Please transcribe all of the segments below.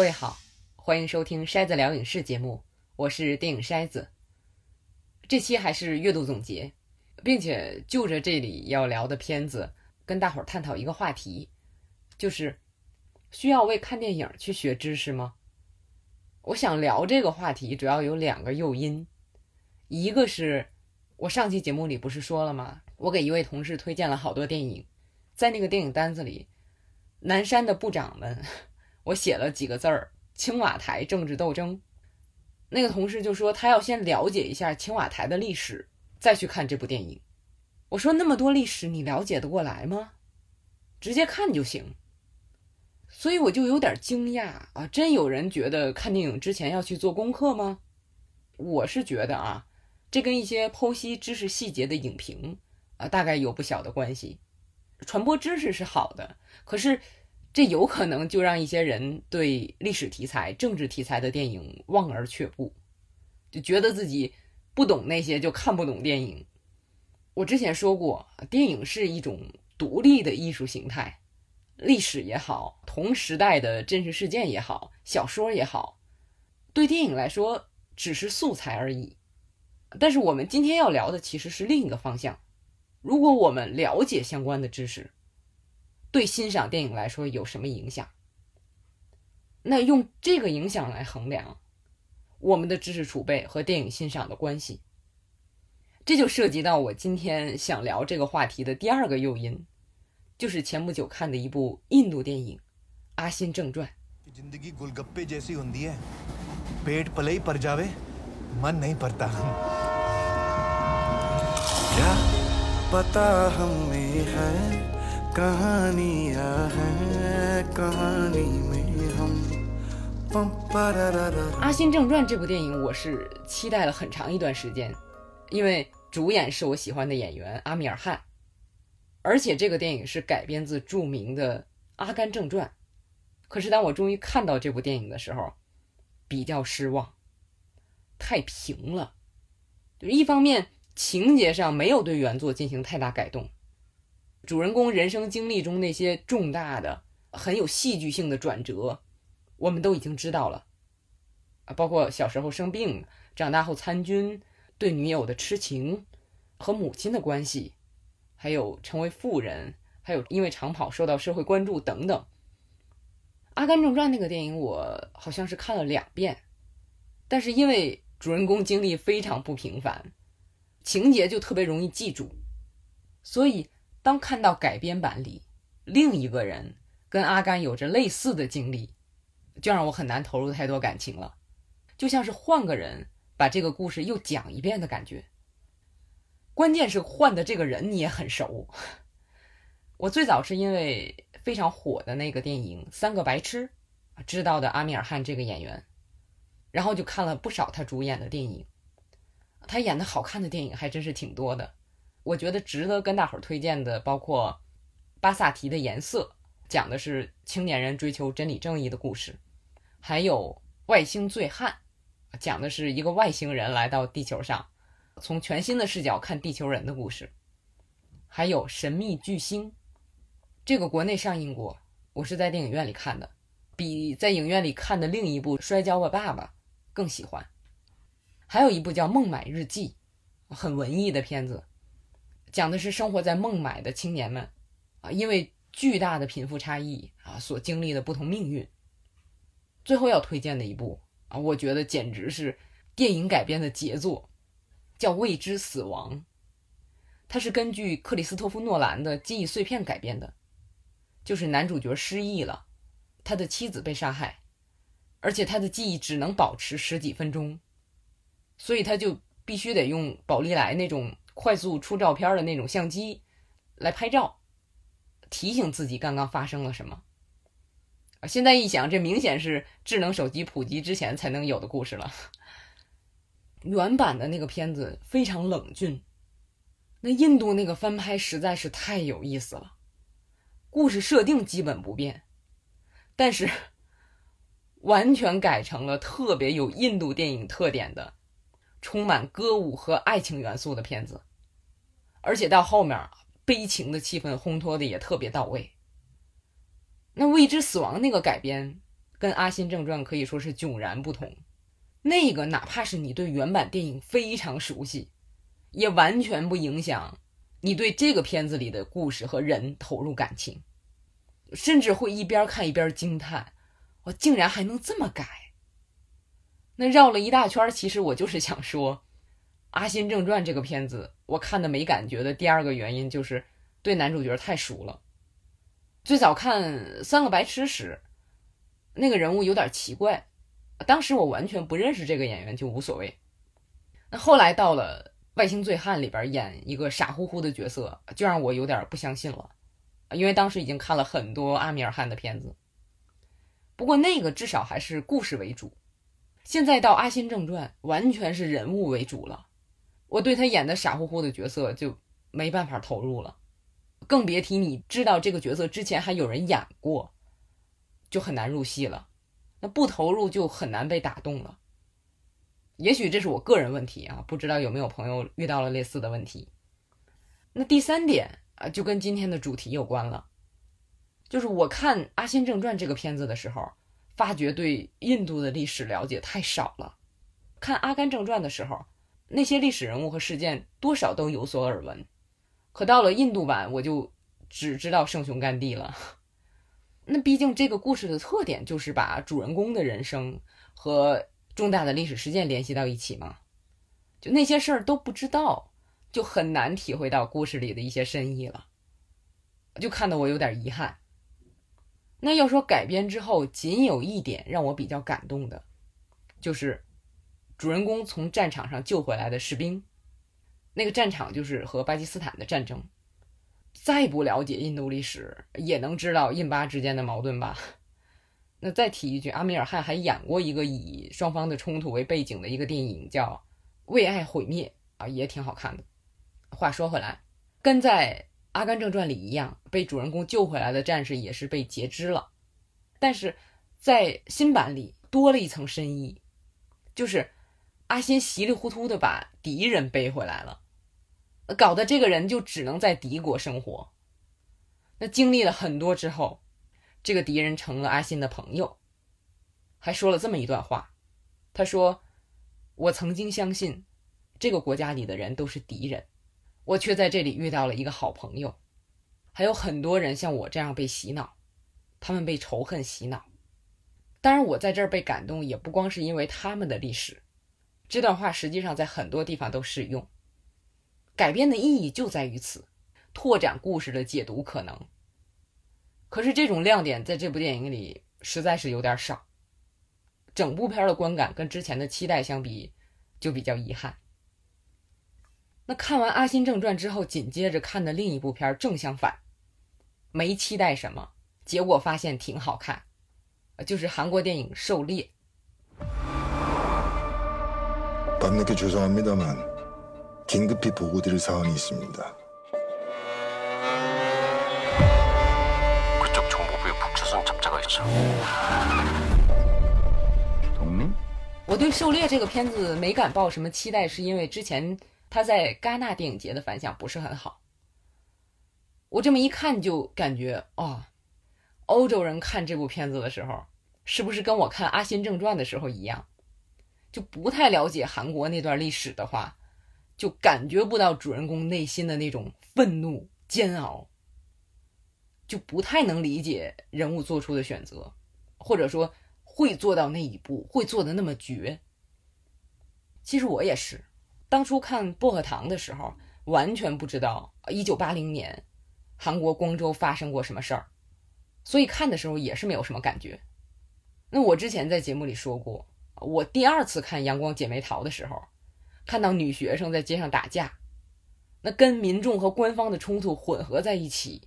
各位好，欢迎收听筛子聊影视节目，我是电影筛子。这期还是月度总结，并且就着这里要聊的片子，跟大伙儿探讨一个话题，就是需要为看电影去学知识吗？我想聊这个话题，主要有两个诱因，一个是我上期节目里不是说了吗？我给一位同事推荐了好多电影，在那个电影单子里，南山的部长们。我写了几个字儿：“青瓦台政治斗争。”那个同事就说他要先了解一下青瓦台的历史，再去看这部电影。我说：“那么多历史，你了解得过来吗？直接看就行。”所以我就有点惊讶啊！真有人觉得看电影之前要去做功课吗？我是觉得啊，这跟一些剖析知识细节的影评啊，大概有不小的关系。传播知识是好的，可是。这有可能就让一些人对历史题材、政治题材的电影望而却步，就觉得自己不懂那些，就看不懂电影。我之前说过，电影是一种独立的艺术形态，历史也好，同时代的真实事件也好，小说也好，对电影来说只是素材而已。但是我们今天要聊的其实是另一个方向。如果我们了解相关的知识，对欣赏电影来说有什么影响？那用这个影响来衡量我们的知识储备和电影欣赏的关系，这就涉及到我今天想聊这个话题的第二个诱因，就是前不久看的一部印度电影《阿辛正传》。《阿辛正传》这部电影，我是期待了很长一段时间，因为主演是我喜欢的演员阿米尔汗，而且这个电影是改编自著名的《阿甘正传》。可是当我终于看到这部电影的时候，比较失望，太平了。就一方面情节上没有对原作进行太大改动。主人公人生经历中那些重大的、很有戏剧性的转折，我们都已经知道了啊，包括小时候生病、长大后参军、对女友的痴情和母亲的关系，还有成为富人，还有因为长跑受到社会关注等等。《阿甘正传》那个电影我好像是看了两遍，但是因为主人公经历非常不平凡，情节就特别容易记住，所以。当看到改编版里另一个人跟阿甘有着类似的经历，就让我很难投入太多感情了，就像是换个人把这个故事又讲一遍的感觉。关键是换的这个人你也很熟，我最早是因为非常火的那个电影《三个白痴》，知道的阿米尔汗这个演员，然后就看了不少他主演的电影，他演的好看的电影还真是挺多的。我觉得值得跟大伙儿推荐的包括《巴萨提的颜色》，讲的是青年人追求真理正义的故事；还有《外星醉汉》，讲的是一个外星人来到地球上，从全新的视角看地球人的故事；还有《神秘巨星》，这个国内上映过，我是在电影院里看的，比在影院里看的另一部《摔跤吧，爸爸》更喜欢。还有一部叫《孟买日记》，很文艺的片子。讲的是生活在孟买的青年们，啊，因为巨大的贫富差异啊，所经历的不同命运。最后要推荐的一部啊，我觉得简直是电影改编的杰作，叫《未知死亡》。它是根据克里斯托夫·诺兰的记忆碎片改编的，就是男主角失忆了，他的妻子被杀害，而且他的记忆只能保持十几分钟，所以他就必须得用宝丽来那种。快速出照片的那种相机来拍照，提醒自己刚刚发生了什么。现在一想，这明显是智能手机普及之前才能有的故事了。原版的那个片子非常冷峻，那印度那个翻拍实在是太有意思了。故事设定基本不变，但是完全改成了特别有印度电影特点的、充满歌舞和爱情元素的片子。而且到后面，悲情的气氛烘托的也特别到位。那未知死亡那个改编，跟《阿信正传》可以说是迥然不同。那个哪怕是你对原版电影非常熟悉，也完全不影响你对这个片子里的故事和人投入感情，甚至会一边看一边惊叹：我竟然还能这么改！那绕了一大圈，其实我就是想说，《阿信正传》这个片子我看的没感觉的第二个原因就是对男主角太熟了。最早看《三个白痴》时，那个人物有点奇怪。当时我完全不认识这个演员，就无所谓。那后来到了《外星醉汉》里边演一个傻乎乎的角色，就让我有点不相信了，因为当时已经看了很多阿米尔汗的片子。不过那个至少还是故事为主，现在到《阿信正传》完全是人物为主了，我对他演的傻乎乎的角色就没办法投入了，更别提你知道这个角色之前还有人演过，就很难入戏了。那不投入就很难被打动了。也许这是我个人问题啊，不知道有没有朋友遇到了类似的问题。那第三点啊，就跟今天的主题有关了，就是我看《阿信正传》这个片子的时候，发觉对印度的历史了解太少了。看《阿甘正传》的时候，那些历史人物和事件多少都有所耳闻，可到了印度版，我就只知道圣雄甘地了。那毕竟这个故事的特点就是把主人公的人生和重大的历史事件联系到一起嘛，就那些事儿都不知道，就很难体会到故事里的一些深意了，就看得我有点遗憾。那要说改编之后，仅有一点让我比较感动的，就是主人公从战场上救回来的士兵，那个战场就是和巴基斯坦的战争。再不了解印度历史，也能知道印巴之间的矛盾吧？那再提一句，阿米尔汗还演过一个以双方的冲突为背景的一个电影，叫《为爱毁灭》啊，也挺好看的。话说回来，跟在《阿甘正传》里一样，被主人公救回来的战士也是被截肢了，但是在新版里多了一层深意，就是阿辛稀里糊涂的把敌人背回来了。搞得这个人就只能在敌国生活。那经历了很多之后，这个敌人成了阿信的朋友，还说了这么一段话。他说：“我曾经相信这个国家里的人都是敌人，我却在这里遇到了一个好朋友。还有很多人像我这样被洗脑，他们被仇恨洗脑。当然，我在这儿被感动，也不光是因为他们的历史。这段话实际上在很多地方都适用。”改编的意义就在于此，拓展故事的解读可能。可是这种亮点在这部电影里实在是有点少，整部片的观感跟之前的期待相比就比较遗憾。那看完《阿信正传》之后，紧接着看的另一部片正相反，没期待什么，结果发现挺好看，就是韩国电影《狩猎》。긴급히보고드릴사항이있습니다그쪽정보부에북조선잡자가있어동민我对《狩猎》这个片子没敢抱什么期待，是因为之前 他在戛纳电影节的反响不是很好。我这么一看就感觉，哦，欧洲人看这部片子的时候，是不是跟我看《阿信正传》的时候一样，就不太了解韩国那段历史的话？就感觉不到主人公内心的那种愤怒、煎熬，就不太能理解人物做出的选择，或者说会做到那一步，会做的那么绝。其实我也是，当初看《薄荷糖》的时候，完全不知道一九八零年韩国光州发生过什么事儿，所以看的时候也是没有什么感觉。那我之前在节目里说过，我第二次看《阳光姐妹淘》的时候。看到女学生在街上打架，那跟民众和官方的冲突混合在一起，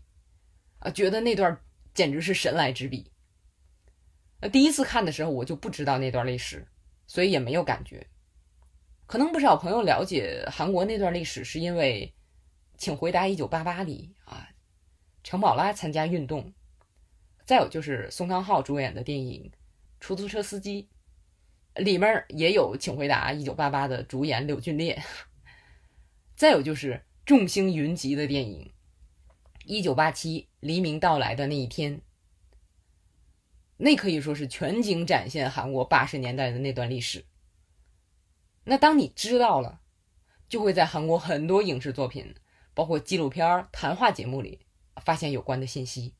啊，觉得那段简直是神来之笔。那第一次看的时候，我就不知道那段历史，所以也没有感觉。可能不少朋友了解韩国那段历史，是因为《请回答一九八八》里啊，程宝拉参加运动，再有就是宋康昊主演的电影《出租车司机》。里面也有《请回答一九八八》的主演柳俊烈，再有就是众星云集的电影《一九八七黎明到来的那一天》。那可以说是全景展现韩国八十年代的那段历史。那当你知道了，就会在韩国很多影视作品，包括纪录片、谈话节目里发现有关的信息。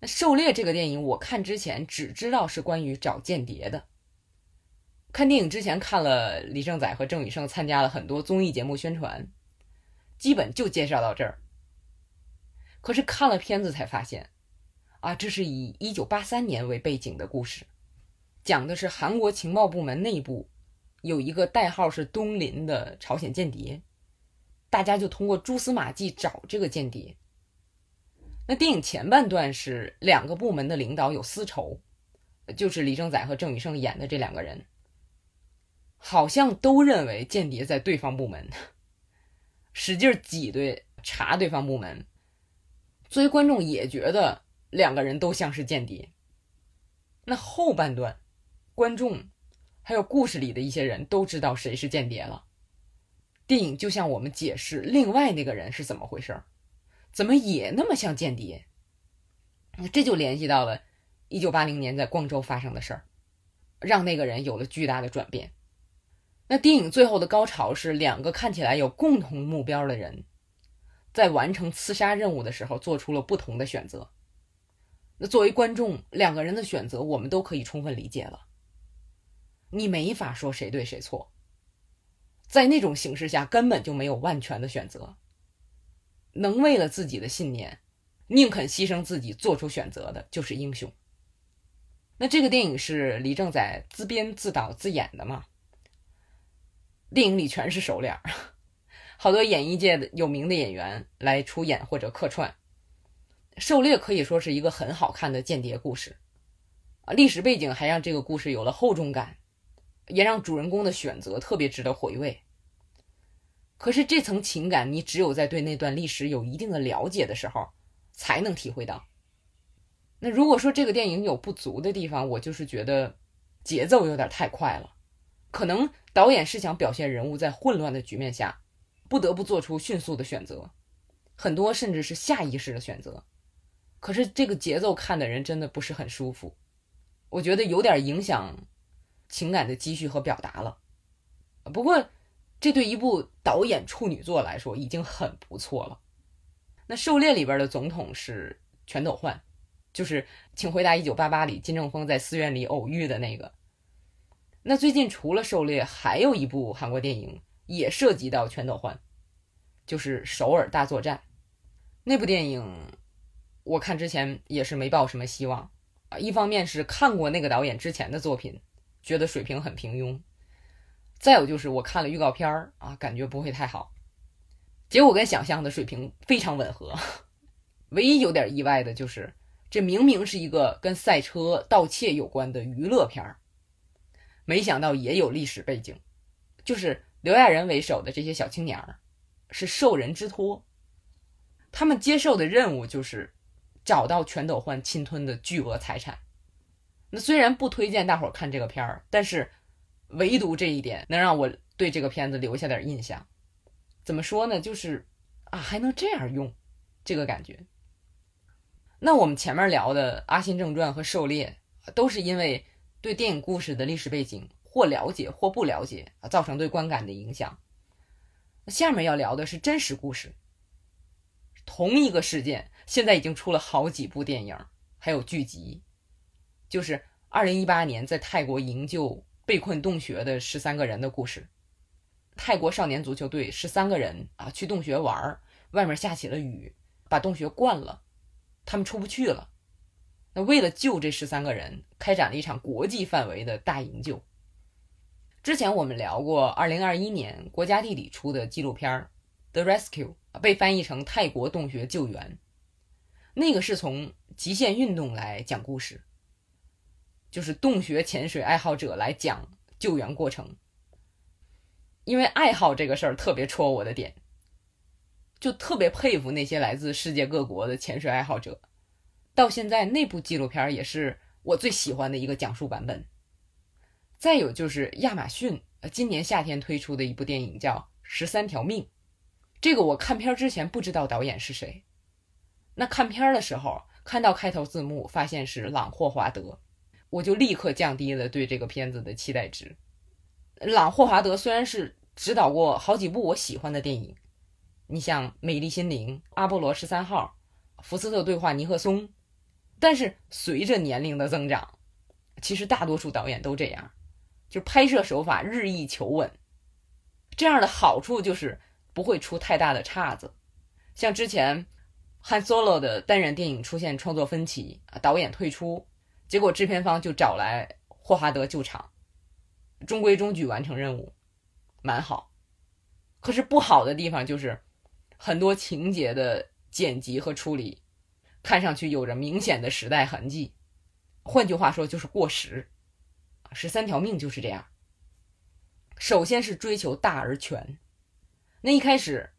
那《狩猎》这个电影，我看之前只知道是关于找间谍的。看电影之前看了李正宰和郑宇盛参加了很多综艺节目宣传，基本就介绍到这儿。可是看了片子才发现，啊，这是以一九八三年为背景的故事，讲的是韩国情报部门内部有一个代号是东林的朝鲜间谍，大家就通过蛛丝马迹找这个间谍。那电影前半段是两个部门的领导有私仇，就是李正宰和郑宇盛演的这两个人。好像都认为间谍在对方部门，使劲挤兑查对方部门。作为观众也觉得两个人都像是间谍。那后半段，观众还有故事里的一些人都知道谁是间谍了。电影就向我们解释另外那个人是怎么回事儿怎么也那么像间谍。这就联系到了一九八零年在光州发生的事儿，让那个人有了巨大的转变。那电影最后的高潮是两个看起来有共同目标的人，在完成刺杀任务的时候做出了不同的选择。那作为观众，两个人的选择我们都可以充分理解了。你没法说谁对谁错，在那种形势下根本就没有万全的选择。能为了自己的信念，宁肯牺牲自己做出选择的，就是英雄。那这个电影是李正宰自编自导自演的嘛？电影里全是熟脸儿，好多演艺界的有名的演员来出演或者客串。《狩猎》可以说是一个很好看的间谍故事，啊，历史背景还让这个故事有了厚重感，也让主人公的选择特别值得回味。可是这层情感，你只有在对那段历史有一定的了解的时候，才能体会到。那如果说这个电影有不足的地方，我就是觉得节奏有点太快了。可能导演是想表现人物在混乱的局面下，不得不做出迅速的选择，很多甚至是下意识的选择。可是这个节奏看的人真的不是很舒服，我觉得有点影响情感的积蓄和表达了。不过，这对一部导演处女作来说已经很不错了。那《狩猎》里边的总统是全斗焕，就是《请回答一九八八》里金正峰在寺院里偶遇的那个。那最近除了《狩猎》，还有一部韩国电影也涉及到全斗焕，就是《首尔大作战》。那部电影我看之前也是没抱什么希望啊。一方面是看过那个导演之前的作品，觉得水平很平庸；再有就是我看了预告片儿啊，感觉不会太好。结果跟想象的水平非常吻合。唯一有点意外的就是，这明明是一个跟赛车、盗窃有关的娱乐片儿。没想到也有历史背景，就是刘亚仁为首的这些小青年儿，是受人之托，他们接受的任务就是找到全斗焕侵吞的巨额财产。那虽然不推荐大伙儿看这个片儿，但是唯独这一点能让我对这个片子留下点印象。怎么说呢？就是啊，还能这样用，这个感觉。那我们前面聊的《阿信正传》和《狩猎》，都是因为。对电影故事的历史背景或了解或不了解啊，造成对观感的影响。下面要聊的是真实故事。同一个事件，现在已经出了好几部电影，还有剧集。就是二零一八年在泰国营救被困洞穴的十三个人的故事。泰国少年足球队十三个人啊，去洞穴玩儿，外面下起了雨，把洞穴灌了，他们出不去了。那为了救这十三个人，开展了一场国际范围的大营救。之前我们聊过，二零二一年国家地理出的纪录片《The Rescue》被翻译成《泰国洞穴救援》，那个是从极限运动来讲故事，就是洞穴潜水爱好者来讲救援过程。因为爱好这个事儿特别戳我的点，就特别佩服那些来自世界各国的潜水爱好者。到现在，那部纪录片也是我最喜欢的一个讲述版本。再有就是亚马逊今年夏天推出的一部电影叫《十三条命》，这个我看片之前不知道导演是谁，那看片的时候看到开头字幕，发现是朗霍华德，我就立刻降低了对这个片子的期待值。朗霍华德虽然是指导过好几部我喜欢的电影，你像《美丽心灵》《阿波罗十三号》《福斯特对话尼克松》，但是随着年龄的增长，其实大多数导演都这样，就拍摄手法日益求稳。这样的好处就是不会出太大的岔子，像之前汉索罗的单人电影出现创作分歧，导演退出，结果制片方就找来霍华德救场。中规中矩完成任务，蛮好。可是不好的地方就是，很多情节的剪辑和处理，看上去有着明显的时代痕迹。换句话说，就是过时。十三条命就是这样。首先是追求大而全。那一开始，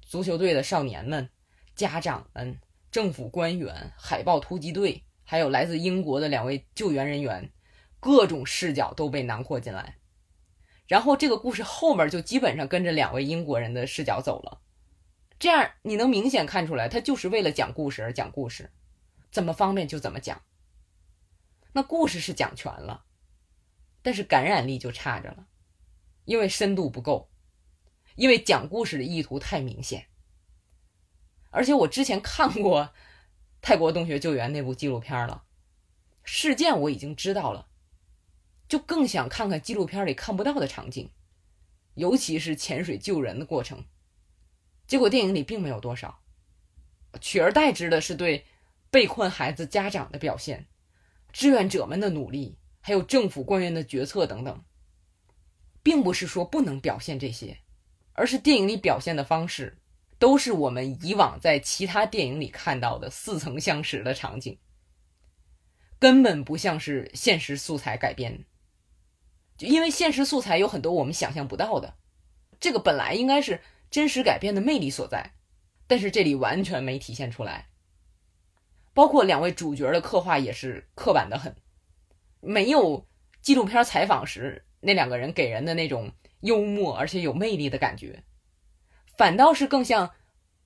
足球队的少年们、家长们、政府官员、海豹突击队，还有来自英国的两位救援人员。各种视角都被囊括进来，然后这个故事后面就基本上跟着两位英国人的视角走了。这样你能明显看出来，他就是为了讲故事而讲故事，怎么方便就怎么讲。那故事是讲全了，但是感染力就差着了，因为深度不够，因为讲故事的意图太明显。而且我之前看过《泰国洞穴救援》那部纪录片了，事件我已经知道了。就更想看看纪录片里看不到的场景，尤其是潜水救人的过程。结果电影里并没有多少，取而代之的是对被困孩子家长的表现、志愿者们的努力，还有政府官员的决策等等。并不是说不能表现这些，而是电影里表现的方式都是我们以往在其他电影里看到的似曾相识的场景，根本不像是现实素材改编。就因为现实素材有很多我们想象不到的，这个本来应该是真实改编的魅力所在，但是这里完全没体现出来。包括两位主角的刻画也是刻板的很，没有纪录片采访时那两个人给人的那种幽默而且有魅力的感觉，反倒是更像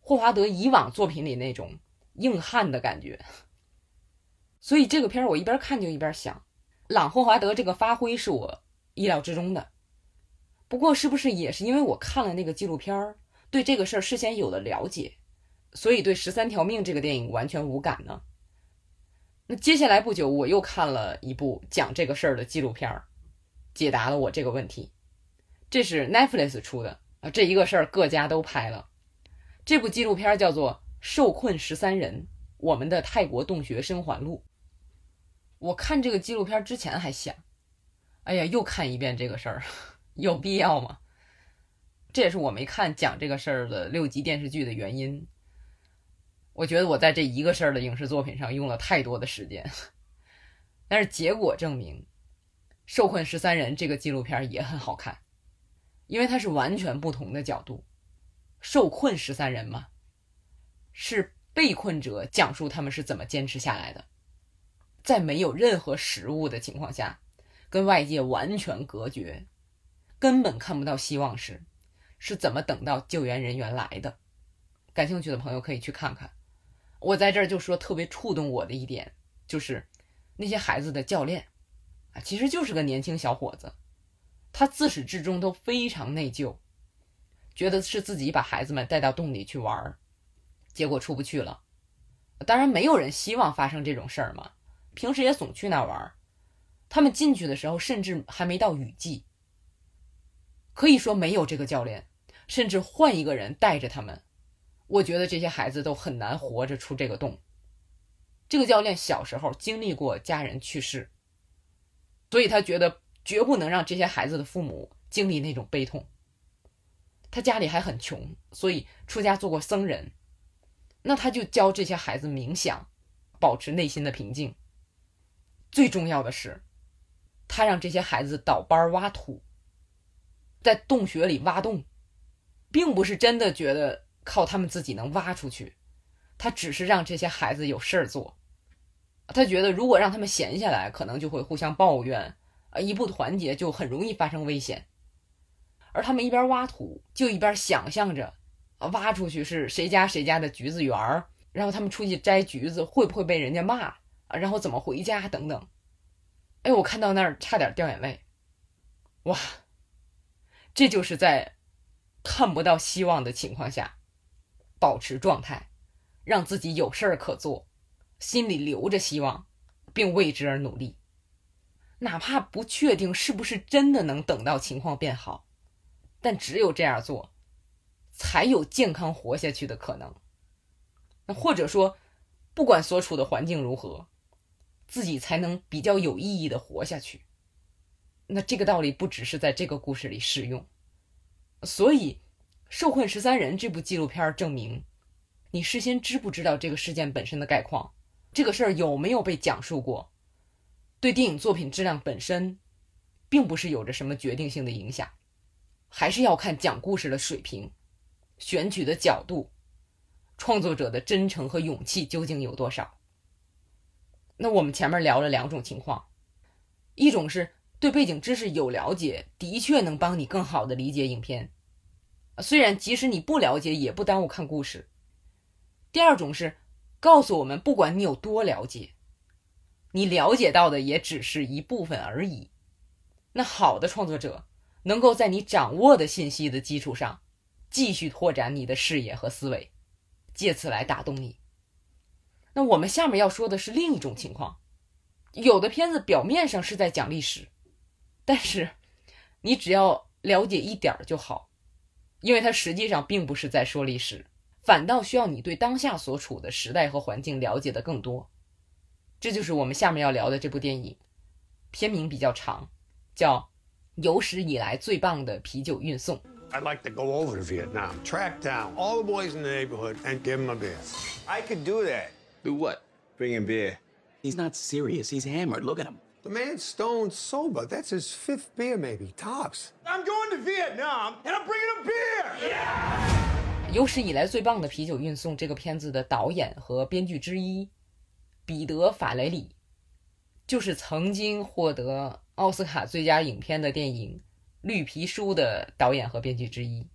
霍华德以往作品里那种硬汉的感觉。所以这个片儿我一边看就一边想，朗霍华德这个发挥是我。意料之中的，不过是不是也是因为我看了那个纪录片儿，对这个事儿事先有了了解，所以对《十三条命》这个电影完全无感呢？那接下来不久，我又看了一部讲这个事儿的纪录片儿，解答了我这个问题。这是 Netflix 出的啊，这一个事儿各家都拍了。这部纪录片叫做《受困十三人：我们的泰国洞穴生还录》。我看这个纪录片之前还想。哎呀，又看一遍这个事儿，有必要吗？这也是我没看讲这个事儿的六集电视剧的原因。我觉得我在这一个事儿的影视作品上用了太多的时间，但是结果证明，《受困十三人》这个纪录片也很好看，因为它是完全不同的角度。受困十三人嘛，是被困者讲述他们是怎么坚持下来的，在没有任何食物的情况下。跟外界完全隔绝，根本看不到希望时，是怎么等到救援人员来的？感兴趣的朋友可以去看看。我在这儿就说特别触动我的一点，就是那些孩子的教练啊，其实就是个年轻小伙子，他自始至终都非常内疚，觉得是自己把孩子们带到洞里去玩，结果出不去了。当然，没有人希望发生这种事儿嘛，平时也总去那玩儿。他们进去的时候，甚至还没到雨季，可以说没有这个教练，甚至换一个人带着他们，我觉得这些孩子都很难活着出这个洞。这个教练小时候经历过家人去世，所以他觉得绝不能让这些孩子的父母经历那种悲痛。他家里还很穷，所以出家做过僧人，那他就教这些孩子冥想，保持内心的平静。最重要的是。他让这些孩子倒班挖土，在洞穴里挖洞，并不是真的觉得靠他们自己能挖出去，他只是让这些孩子有事儿做。他觉得如果让他们闲下来，可能就会互相抱怨，一不团结就很容易发生危险。而他们一边挖土，就一边想象着，挖出去是谁家谁家的橘子园儿，然后他们出去摘橘子会不会被人家骂？然后怎么回家等等。哎，我看到那儿差点掉眼泪。哇，这就是在看不到希望的情况下保持状态，让自己有事儿可做，心里留着希望，并为之而努力，哪怕不确定是不是真的能等到情况变好，但只有这样做，才有健康活下去的可能。那或者说，不管所处的环境如何。自己才能比较有意义的活下去。那这个道理不只是在这个故事里适用，所以《受困十三人》这部纪录片证明，你事先知不知道这个事件本身的概况，这个事儿有没有被讲述过，对电影作品质量本身，并不是有着什么决定性的影响，还是要看讲故事的水平、选取的角度、创作者的真诚和勇气究竟有多少。那我们前面聊了两种情况，一种是对背景知识有了解，的确能帮你更好的理解影片，虽然即使你不了解，也不耽误看故事。第二种是告诉我们，不管你有多了解，你了解到的也只是一部分而已。那好的创作者能够在你掌握的信息的基础上，继续拓展你的视野和思维，借此来打动你。那我们下面要说的是另一种情况，有的片子表面上是在讲历史，但是你只要了解一点儿就好，因为它实际上并不是在说历史，反倒需要你对当下所处的时代和环境了解的更多。这就是我们下面要聊的这部电影，片名比较长，叫《有史以来最棒的啤酒运送》。I'd like to go over to Vietnam, track down all the boys in the neighborhood, and give them a beer. I could do that. Do what? Bring in beer. He's not serious. He's hammered. Look at him. The man's stone sober. That's his fifth beer, maybe tops. I'm going to Vietnam, and I'm bringing a beer. Yeah! 有史以来最棒的啤酒运送这个片子的导演和编剧之一，彼得·法雷里，就是曾经获得奥斯卡最佳影片的电影《绿皮书》的导演和编剧之一。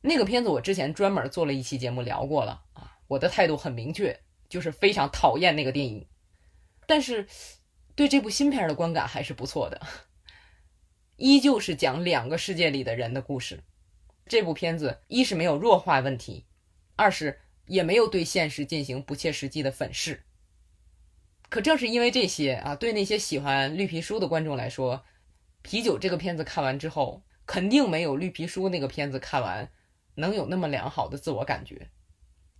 那个片子我之前专门做了一期节目聊过了啊，我的态度很明确，就是非常讨厌那个电影。但是对这部新片的观感还是不错的，依旧是讲两个世界里的人的故事。这部片子一是没有弱化问题，二是也没有对现实进行不切实际的粉饰。可正是因为这些啊，对那些喜欢绿皮书的观众来说，啤酒这个片子看完之后，肯定没有绿皮书那个片子看完。能有那么良好的自我感觉？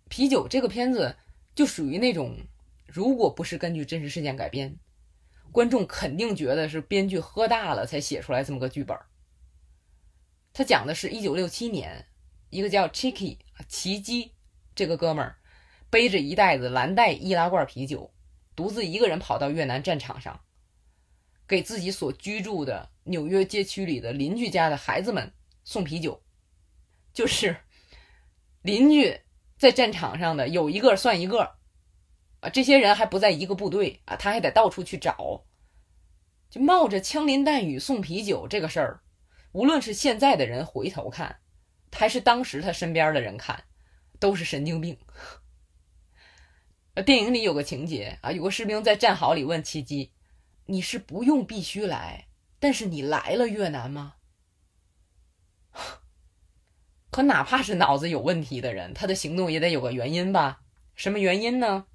啤酒这个片子就属于那种，如果不是根据真实事件改编，观众肯定觉得是编剧喝大了才写出来这么个剧本。他讲的是一九六七年，一个叫 Chicky 奇基这个哥们儿，背着一袋子蓝带易拉罐啤酒，独自一个人跑到越南战场上，给自己所居住的纽约街区里的邻居家的孩子们送啤酒。就是邻居在战场上的有一个算一个啊，这些人还不在一个部队啊，他还得到处去找，就冒着枪林弹雨送啤酒这个事儿，无论是现在的人回头看，还是当时他身边的人看，都是神经病。电影里有个情节啊，有个士兵在战壕里问奇迹：“你是不用必须来，但是你来了越南吗？” 可哪怕是脑子有问题的人，他的行动也得有个原因吧？什么原因呢？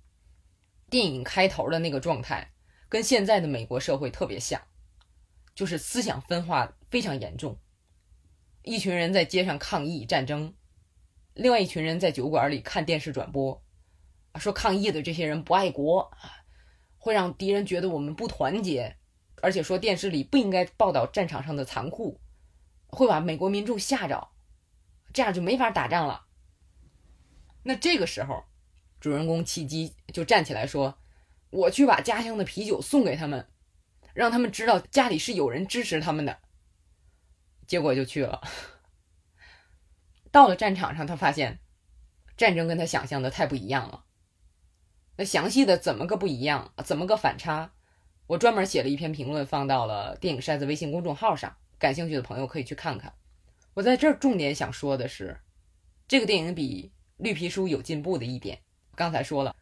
电影开头的那个状态跟现在的美国社会特别像，就是思想分化非常严重。一群人在街上抗议战争，另外一群人在酒馆里看电视转播，说抗议的这些人不爱国啊，会让敌人觉得我们不团结，而且说电视里不应该报道战场上的残酷，会把美国民众吓着。这样就没法打仗了。那这个时候，主人公契机就站起来说：“我去把家乡的啤酒送给他们，让他们知道家里是有人支持他们的。”结果就去了。到了战场上，他发现战争跟他想象的太不一样了。那详细的怎么个不一样，怎么个反差？我专门写了一篇评论，放到了电影筛子微信公众号上，感兴趣的朋友可以去看看。我在这儿重点想说的是，这个电影比绿皮书有进步的一点，刚才说了，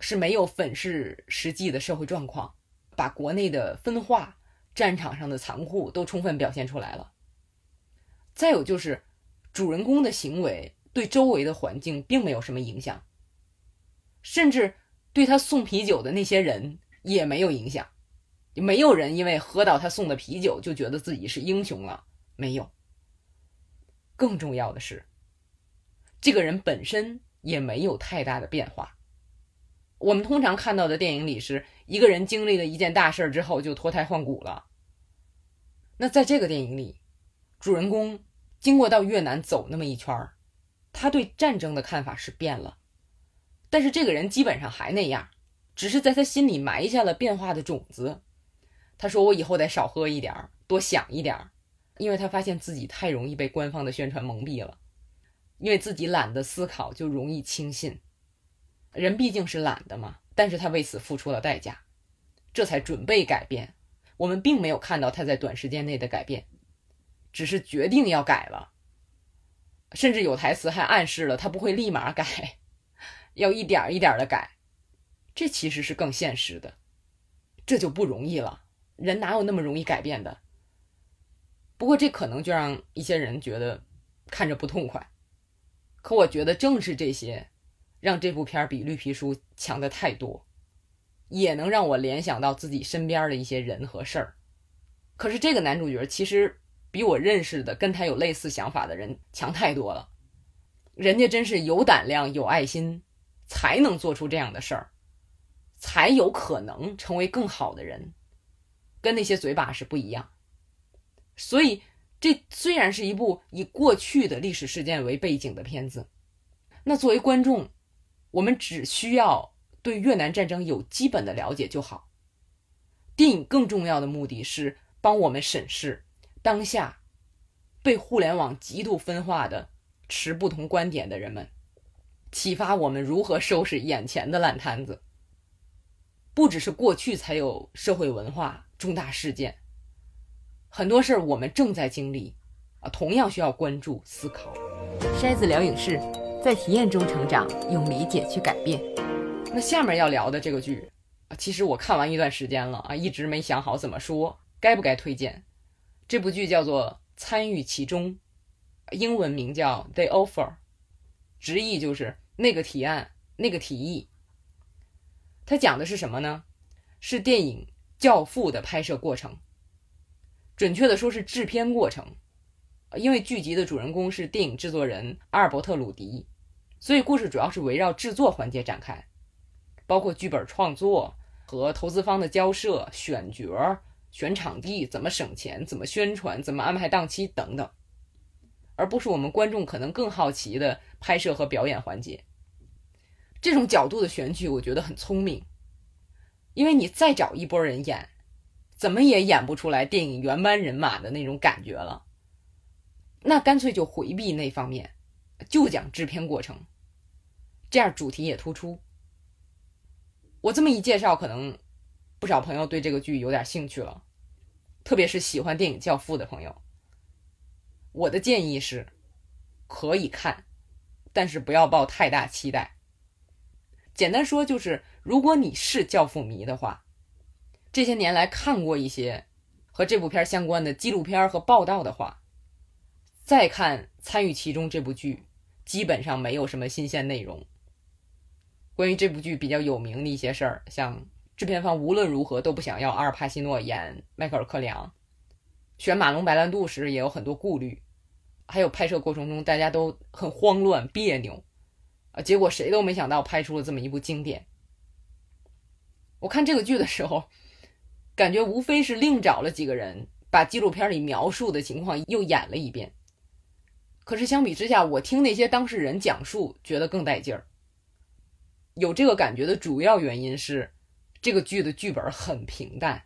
是没有粉饰实际的社会状况，把国内的分化、战场上的残酷都充分表现出来了。再有就是，主人公的行为对周围的环境并没有什么影响，甚至对他送啤酒的那些人也没有影响，没有人因为喝到他送的啤酒就觉得自己是英雄了，没有。更重要的是，这个人本身也没有太大的变化。我们通常看到的电影里是一个人经历了一件大事之后就脱胎换骨了。那在这个电影里，主人公经过到越南走那么一圈儿，他对战争的看法是变了，但是这个人基本上还那样，只是在他心里埋下了变化的种子。他说：“我以后得少喝一点儿，多想一点儿。”因为他发现自己太容易被官方的宣传蒙蔽了，因为自己懒得思考，就容易轻信。人毕竟是懒的嘛，但是他为此付出了代价，这才准备改变。我们并没有看到他在短时间内的改变，只是决定要改了，甚至有台词还暗示了他不会立马改，要一点一点的改。这其实是更现实的，这就不容易了。人哪有那么容易改变的？不过这可能就让一些人觉得看着不痛快，可我觉得正是这些，让这部片比绿皮书强的太多，也能让我联想到自己身边的一些人和事儿。可是这个男主角其实比我认识的跟他有类似想法的人强太多了，人家真是有胆量、有爱心，才能做出这样的事儿，才有可能成为更好的人，跟那些嘴巴是不一样。所以，这虽然是一部以过去的历史事件为背景的片子，那作为观众，我们只需要对越南战争有基本的了解就好。电影更重要的目的是帮我们审视当下被互联网极度分化的持不同观点的人们，启发我们如何收拾眼前的烂摊子。不只是过去才有社会文化重大事件。很多事儿我们正在经历，啊，同样需要关注思考。筛子聊影视，在体验中成长，用理解去改变。那下面要聊的这个剧，啊，其实我看完一段时间了啊，一直没想好怎么说，该不该推荐。这部剧叫做《参与其中》，英文名叫《The Offer》，直译就是那个提案、那个提议。它讲的是什么呢？是电影《教父》的拍摄过程。准确的说是制片过程，因为剧集的主人公是电影制作人阿尔伯特·鲁迪，所以故事主要是围绕制作环节展开，包括剧本创作和投资方的交涉、选角、选场地、怎么省钱、怎么宣传、怎么安排档期等等，而不是我们观众可能更好奇的拍摄和表演环节。这种角度的选取，我觉得很聪明，因为你再找一拨人演。怎么也演不出来电影原班人马的那种感觉了，那干脆就回避那方面，就讲制片过程，这样主题也突出。我这么一介绍，可能不少朋友对这个剧有点兴趣了，特别是喜欢电影《教父》的朋友。我的建议是，可以看，但是不要抱太大期待。简单说就是，如果你是《教父》迷的话。这些年来看过一些和这部片相关的纪录片和报道的话，再看参与其中这部剧，基本上没有什么新鲜内容。关于这部剧比较有名的一些事儿，像制片方无论如何都不想要阿尔帕西诺演迈克尔·克里昂，选马龙·白兰度时也有很多顾虑，还有拍摄过程中大家都很慌乱别扭，啊，结果谁都没想到拍出了这么一部经典。我看这个剧的时候。感觉无非是另找了几个人，把纪录片里描述的情况又演了一遍。可是相比之下，我听那些当事人讲述，觉得更带劲儿。有这个感觉的主要原因是，这个剧的剧本很平淡。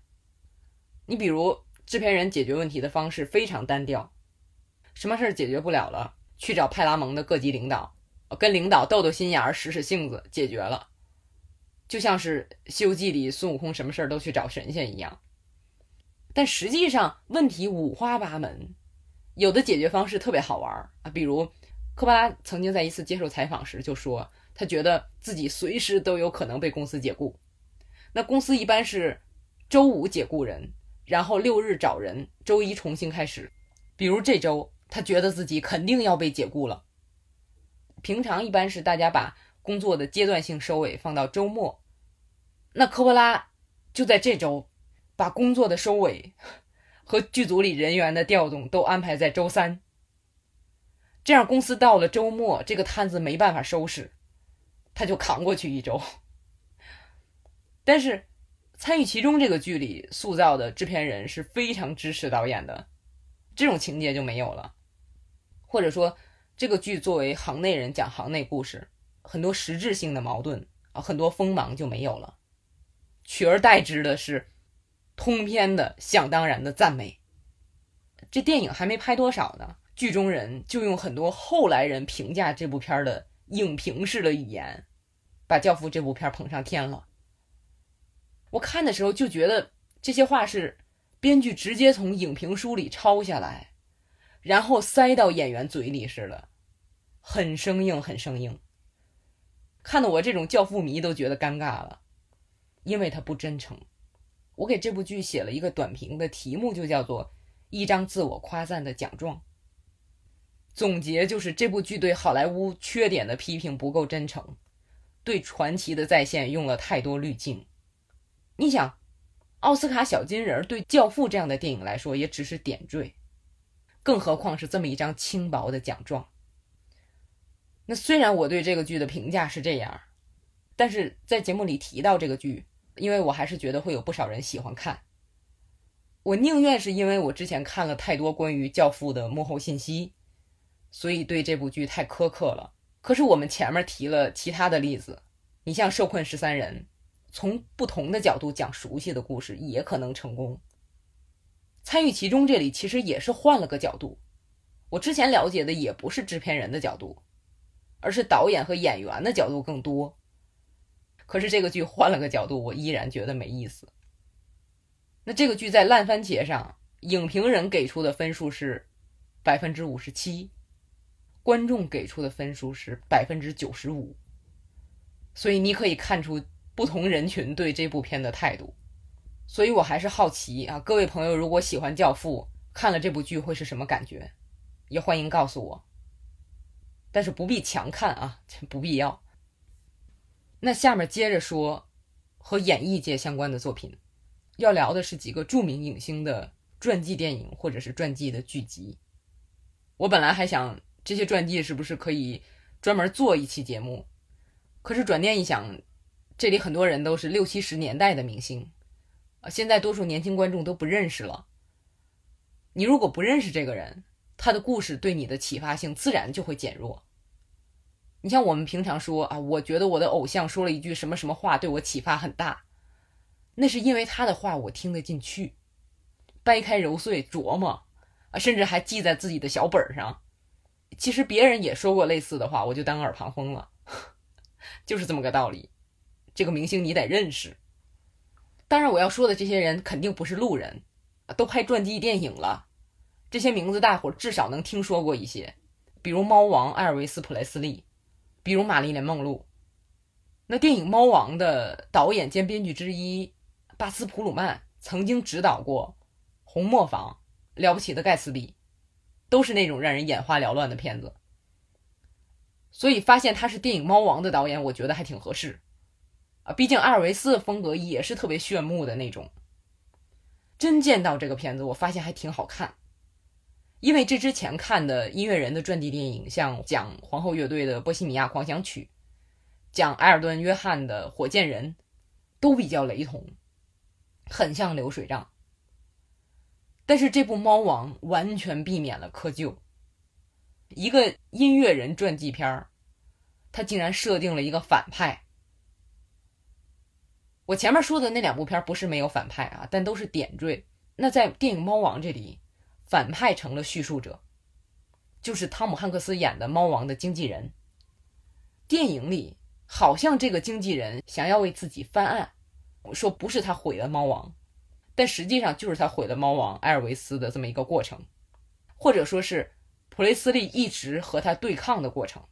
你比如，制片人解决问题的方式非常单调，什么事儿解决不了了，去找派拉蒙的各级领导，跟领导斗斗心眼儿，使使性子，解决了。就像是《西游记》里孙悟空什么事儿都去找神仙一样，但实际上问题五花八门，有的解决方式特别好玩儿啊，比如科巴拉曾经在一次接受采访时就说，他觉得自己随时都有可能被公司解雇。那公司一般是周五解雇人，然后六日找人，周一重新开始。比如这周，他觉得自己肯定要被解雇了。平常一般是大家把工作的阶段性收尾放到周末，那科波拉就在这周把工作的收尾和剧组里人员的调动都安排在周三。这样公司到了周末，这个摊子没办法收拾，他就扛过去一周。但是参与其中这个剧里塑造的制片人是非常支持导演的，这种情节就没有了。或者说，这个剧作为行内人讲行内故事，很多实质性的矛盾啊，很多锋芒就没有了，取而代之的是通篇的想当然的赞美。这电影还没拍多少呢。剧中人就用很多后来人评价这部片的影评式的语言，把《教父》这部片捧上天了。我看的时候就觉得这些话是编剧直接从影评书里抄下来，然后塞到演员嘴里似的，很生硬，很生硬。看得我这种教父迷都觉得尴尬了，因为他不真诚。我给这部剧写了一个短评的题目，就叫做“一张自我夸赞的奖状”。总结就是这部剧对好莱坞缺点的批评不够真诚，对传奇的再现用了太多滤镜。你想，奥斯卡小金人对《教父》这样的电影来说也只是点缀，更何况是这么一张轻薄的奖状。那虽然我对这个剧的评价是这样，但是在节目里提到这个剧，因为我还是觉得会有不少人喜欢看。我宁愿是因为我之前看了太多关于《教父》的幕后信息。所以对这部剧太苛刻了。可是我们前面提了其他的例子，你像《受困十三人》，从不同的角度讲熟悉的故事也可能成功。参与其中这里其实也是换了个角度，我之前了解的也不是制片人的角度，而是导演和演员的角度更多。可是这个剧换了个角度，我依然觉得没意思。那这个剧在烂番茄上，影评人给出的分数是百分之五十七。观众给出的分数是百分之九十五，所以你可以看出不同人群对这部片的态度。所以我还是好奇啊，各位朋友，如果喜欢《教父》，看了这部剧会是什么感觉？也欢迎告诉我。但是不必强看啊，不必要。那下面接着说和演艺界相关的作品，要聊的是几个著名影星的传记电影或者是传记的剧集。我本来还想。这些传记是不是可以专门做一期节目？可是转念一想，这里很多人都是六七十年代的明星，啊，现在多数年轻观众都不认识了。你如果不认识这个人，他的故事对你的启发性自然就会减弱。你像我们平常说啊，我觉得我的偶像说了一句什么什么话对我启发很大，那是因为他的话我听得进去，掰开揉碎琢磨，啊，甚至还记在自己的小本上。其实别人也说过类似的话，我就当耳旁风了，就是这么个道理。这个明星你得认识。当然，我要说的这些人肯定不是路人，都拍传记电影了。这些名字大伙至少能听说过一些，比如猫王艾尔维斯·普雷斯利，比如玛丽莲·梦露。那电影《猫王》的导演兼编剧之一巴斯·普鲁曼曾经指导过《红磨坊》《了不起的盖茨比》。都是那种让人眼花缭乱的片子，所以发现他是电影《猫王》的导演，我觉得还挺合适啊。毕竟阿尔维斯的风格也是特别炫目的那种。真见到这个片子，我发现还挺好看。因为这之前看的音乐人的传记电影，像讲皇后乐队的《波西米亚狂想曲》，讲埃尔顿·约翰的《火箭人》，都比较雷同，很像流水账。但是这部《猫王》完全避免了窠臼，一个音乐人传记片儿，他竟然设定了一个反派。我前面说的那两部片不是没有反派啊，但都是点缀。那在电影《猫王》这里，反派成了叙述者，就是汤姆汉克斯演的猫王的经纪人。电影里好像这个经纪人想要为自己翻案，说不是他毁了猫王。但实际上就是他毁了猫王埃尔维斯的这么一个过程，或者说是普雷斯利一直和他对抗的过程。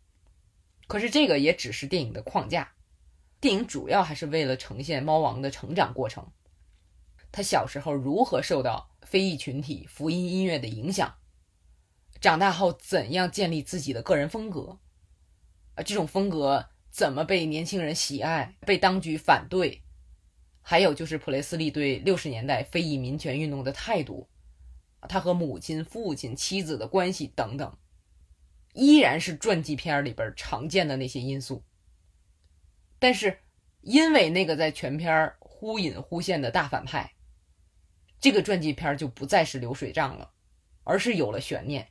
可是这个也只是电影的框架，电影主要还是为了呈现猫王的成长过程，他小时候如何受到非裔群体福音音乐的影响，长大后怎样建立自己的个人风格，啊，这种风格怎么被年轻人喜爱，被当局反对，还有就是普雷斯利对六十年代非裔民权运动的态度，他和母亲、父亲、妻子的关系等等。依然是传记片里边常见的那些因素，但是因为那个在全片忽隐忽现的大反派，这个传记片就不再是流水账了，而是有了悬念。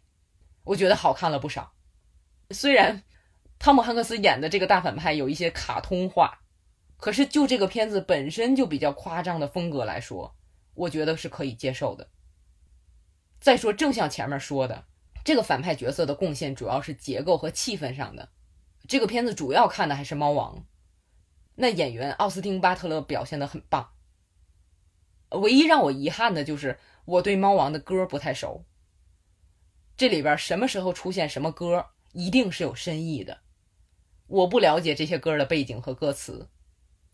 我觉得好看了不少。虽然汤姆汉克斯演的这个大反派有一些卡通化，可是就这个片子本身就比较夸张的风格来说，我觉得是可以接受的。再说，正像前面说的。这个反派角色的贡献主要是结构和气氛上的。这个片子主要看的还是猫王，那演员奥斯汀·巴特勒表现的很棒。唯一让我遗憾的就是我对猫王的歌不太熟。这里边什么时候出现什么歌，一定是有深意的。我不了解这些歌的背景和歌词，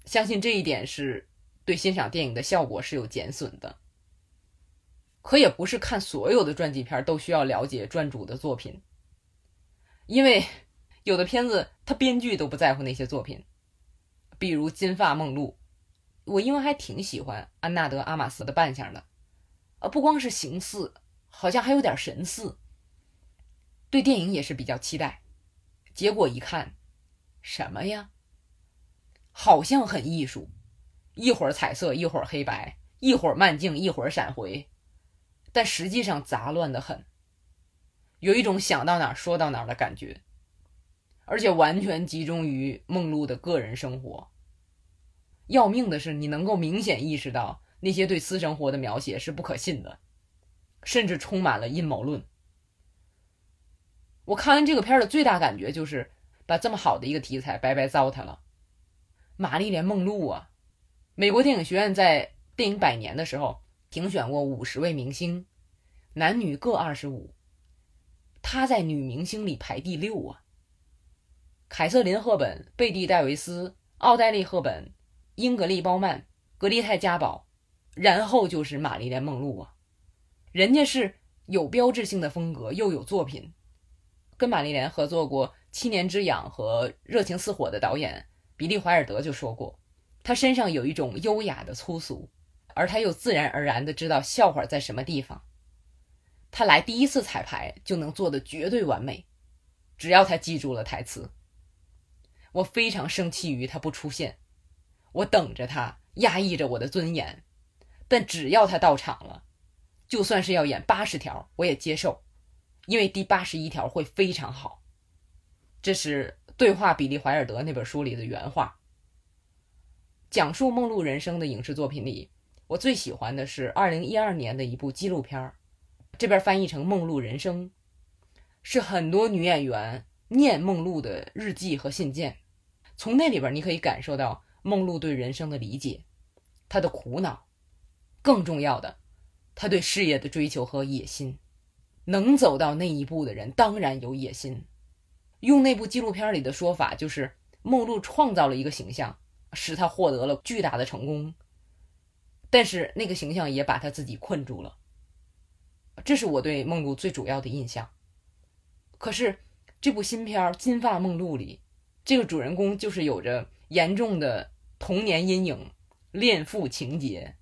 相信这一点是对欣赏电影的效果是有减损的。可也不是看所有的传记片都需要了解传主的作品，因为有的片子他编剧都不在乎那些作品，比如《金发梦露》，我因为还挺喜欢安纳德·阿玛斯的扮相的，呃，不光是形似，好像还有点神似，对电影也是比较期待。结果一看，什么呀？好像很艺术，一会儿彩色，一会儿黑白，一会儿慢镜，一会儿闪回。但实际上杂乱的很，有一种想到哪儿说到哪儿的感觉，而且完全集中于梦露的个人生活。要命的是，你能够明显意识到那些对私生活的描写是不可信的，甚至充满了阴谋论。我看完这个片儿的最大感觉就是，把这么好的一个题材白白糟蹋了。玛丽莲·梦露啊，美国电影学院在电影百年的时候。评选过五十位明星，男女各二十五。她在女明星里排第六啊。凯瑟琳·赫本、贝蒂·戴维斯、奥黛丽·赫本、英格丽·褒曼、格丽泰·嘉宝，然后就是玛丽莲·梦露啊。人家是有标志性的风格，又有作品。跟玛丽莲合作过《七年之痒》和《热情似火》的导演比利·怀尔德就说过，她身上有一种优雅的粗俗。而他又自然而然的知道笑话在什么地方，他来第一次彩排就能做的绝对完美，只要他记住了台词。我非常生气于他不出现，我等着他，压抑着我的尊严，但只要他到场了，就算是要演八十条我也接受，因为第八十一条会非常好。这是《对话比利怀尔德》那本书里的原话。讲述梦露人生的影视作品里。我最喜欢的是二零一二年的一部纪录片儿，这边翻译成《梦露人生》，是很多女演员念梦露的日记和信件。从那里边你可以感受到梦露对人生的理解，她的苦恼，更重要的，她对事业的追求和野心。能走到那一步的人当然有野心。用那部纪录片里的说法，就是梦露创造了一个形象，使她获得了巨大的成功。但是那个形象也把他自己困住了，这是我对梦露最主要的印象。可是这部新片《金发梦露》里，这个主人公就是有着严重的童年阴影、恋父情节、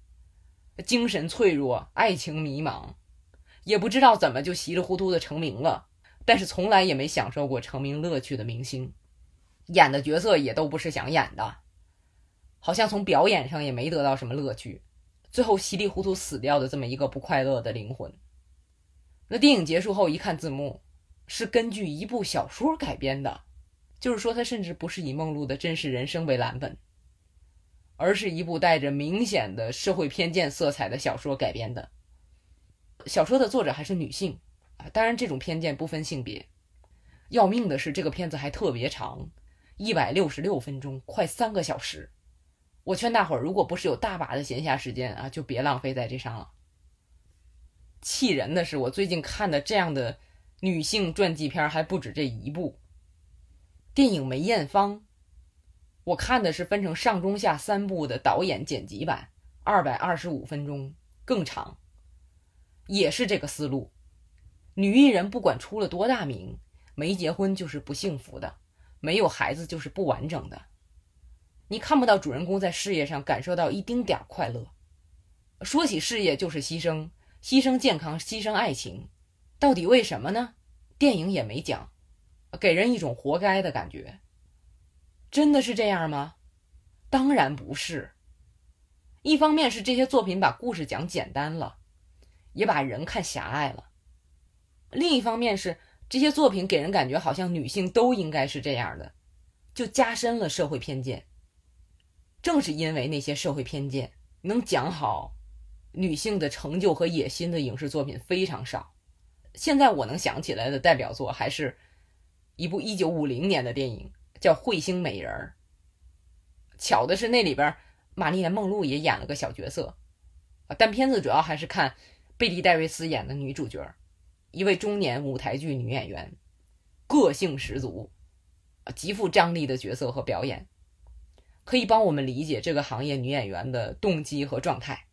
精神脆弱、爱情迷茫，也不知道怎么就稀里糊涂的成名了，但是从来也没享受过成名乐趣的明星，演的角色也都不是想演的，好像从表演上也没得到什么乐趣。最后稀里糊涂死掉的这么一个不快乐的灵魂。那电影结束后一看字幕，是根据一部小说改编的，就是说它甚至不是以梦露的真实人生为蓝本，而是一部带着明显的社会偏见色彩的小说改编的。小说的作者还是女性啊，当然这种偏见不分性别。要命的是这个片子还特别长，一百六十六分钟，快三个小时。我劝大伙儿，如果不是有大把的闲暇时间啊，就别浪费在这上了。气人的是，我最近看的这样的女性传记片还不止这一部。电影《梅艳芳》，我看的是分成上中下三部的导演剪辑版，二百二十五分钟，更长。也是这个思路，女艺人不管出了多大名，没结婚就是不幸福的，没有孩子就是不完整的。你看不到主人公在事业上感受到一丁点儿快乐。说起事业就是牺牲，牺牲健康，牺牲爱情，到底为什么呢？电影也没讲，给人一种活该的感觉。真的是这样吗？当然不是。一方面是这些作品把故事讲简单了，也把人看狭隘了；另一方面是这些作品给人感觉好像女性都应该是这样的，就加深了社会偏见。正是因为那些社会偏见，能讲好女性的成就和野心的影视作品非常少。现在我能想起来的代表作，还是一部一九五零年的电影，叫《彗星美人儿》。巧的是，那里边玛丽莲·梦露也演了个小角色，但片子主要还是看贝蒂·戴维斯演的女主角，一位中年舞台剧女演员，个性十足，极富张力的角色和表演。可以帮我们理解这个行业女演员的动机和状态，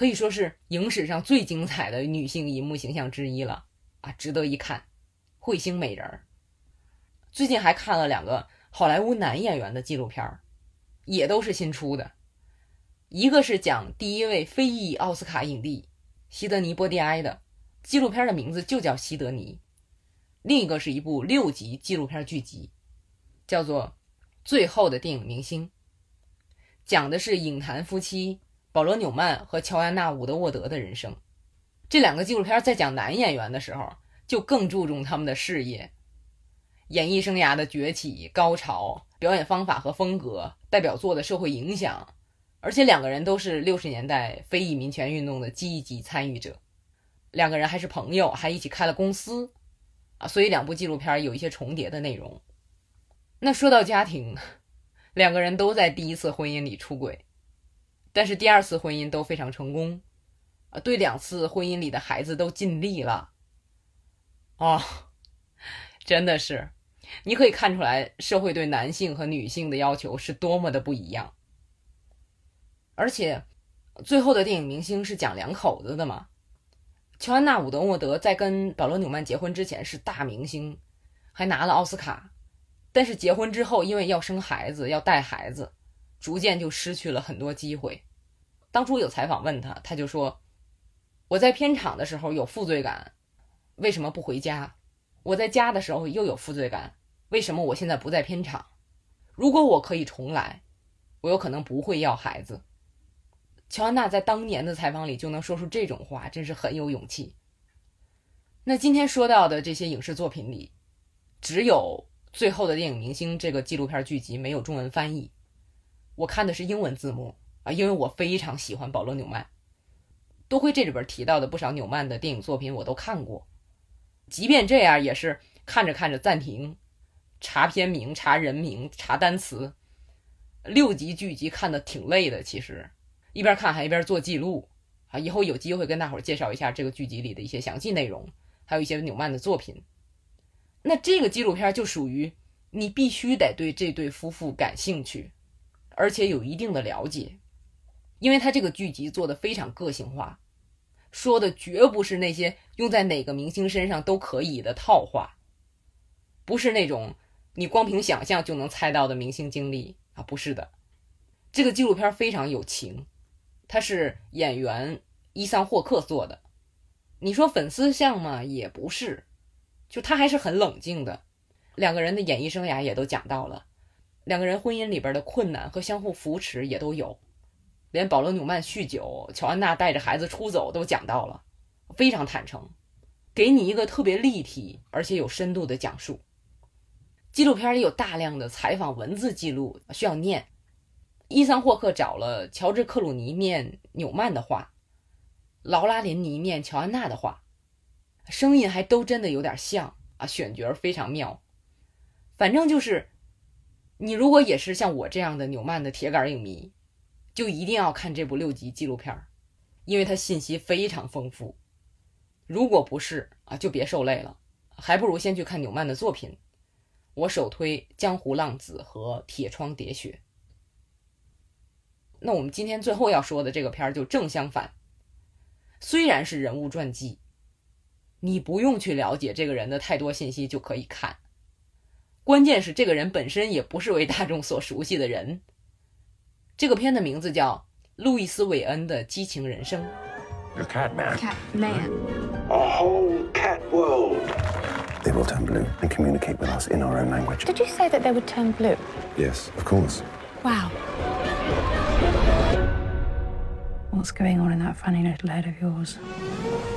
可以说是影史上最精彩的女性银幕形象之一了啊！值得一看，《彗星美人儿》。最近还看了两个好莱坞男演员的纪录片儿也都是新出的。一个是讲第一位非裔奥斯卡影帝西德尼·波蒂埃的纪录片的名字就叫《西德尼》，另一个是一部六集纪录片剧集，叫做。最后的电影明星，讲的是影坛夫妻保罗·纽曼和乔安娜·伍德沃德的人生。这两个纪录片在讲男演员的时候，就更注重他们的事业、演艺生涯的崛起、高潮、表演方法和风格、代表作的社会影响。而且两个人都是六十年代非裔民权运动的积极参与者，两个人还是朋友，还一起开了公司啊。所以两部纪录片有一些重叠的内容。那说到家庭，两个人都在第一次婚姻里出轨，但是第二次婚姻都非常成功，啊，对两次婚姻里的孩子都尽力了。哦，真的是，你可以看出来社会对男性和女性的要求是多么的不一样。而且，最后的电影明星是讲两口子的嘛？乔安娜·伍德沃德在跟保罗·纽曼结婚之前是大明星，还拿了奥斯卡。但是结婚之后，因为要生孩子、要带孩子，逐渐就失去了很多机会。当初有采访问他，他就说：“我在片场的时候有负罪感，为什么不回家？我在家的时候又有负罪感，为什么我现在不在片场？如果我可以重来，我有可能不会要孩子。”乔安娜在当年的采访里就能说出这种话，真是很有勇气。那今天说到的这些影视作品里，只有。最后的电影明星这个纪录片剧集没有中文翻译，我看的是英文字幕啊，因为我非常喜欢保罗·纽曼。多亏这里边提到的不少纽曼的电影作品我都看过，即便这样，也是看着看着暂停，查片名、查人名、查单词。六集剧集看的挺累的，其实一边看还一边做记录啊。以后有机会跟大伙介绍一下这个剧集里的一些详细内容，还有一些纽曼的作品。那这个纪录片就属于你必须得对这对夫妇感兴趣，而且有一定的了解，因为他这个剧集做的非常个性化，说的绝不是那些用在哪个明星身上都可以的套话，不是那种你光凭想象就能猜到的明星经历啊，不是的，这个纪录片非常有情，他是演员伊桑霍克做的，你说粉丝像吗？也不是。就他还是很冷静的，两个人的演艺生涯也都讲到了，两个人婚姻里边的困难和相互扶持也都有，连保罗·纽曼酗酒，乔安娜带着孩子出走都讲到了，非常坦诚，给你一个特别立体而且有深度的讲述。纪录片里有大量的采访文字记录需要念，伊桑霍克找了乔治·克鲁尼念纽曼的话，劳拉·林尼念乔安娜的话。声音还都真的有点像啊，选角非常妙。反正就是，你如果也是像我这样的纽曼的铁杆影迷，就一定要看这部六集纪录片因为它信息非常丰富。如果不是啊，就别受累了，还不如先去看纽曼的作品。我首推《江湖浪子》和《铁窗喋血》。那我们今天最后要说的这个片儿就正相反，虽然是人物传记，你不用去了解这个人的太多信息就可以看。关键是这个人本身也不是为大众所熟悉的人。这个片的名字叫《路易斯·韦恩的激情人生》。You're cat man. Cat man. A whole cat world. They will turn blue and communicate with us in our own language. Did you say that they would turn blue? Yes, of course. Wow. What's going on in that funny little head of yours?